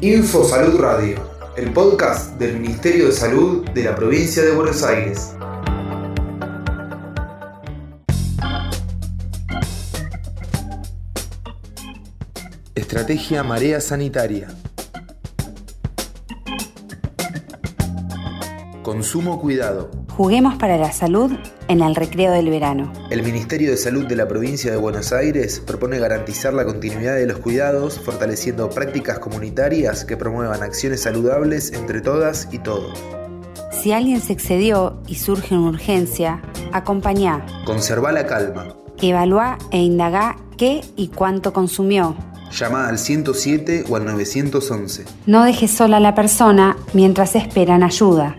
Info Salud Radio, el podcast del Ministerio de Salud de la provincia de Buenos Aires. Estrategia Marea Sanitaria. Consumo cuidado. Juguemos para la salud en el recreo del verano. El Ministerio de Salud de la provincia de Buenos Aires propone garantizar la continuidad de los cuidados, fortaleciendo prácticas comunitarias que promuevan acciones saludables entre todas y todos. Si alguien se excedió y surge una urgencia, acompañá. Conserva la calma. Evalúa e indagá qué y cuánto consumió. Llama al 107 o al 911. No dejes sola a la persona mientras esperan ayuda.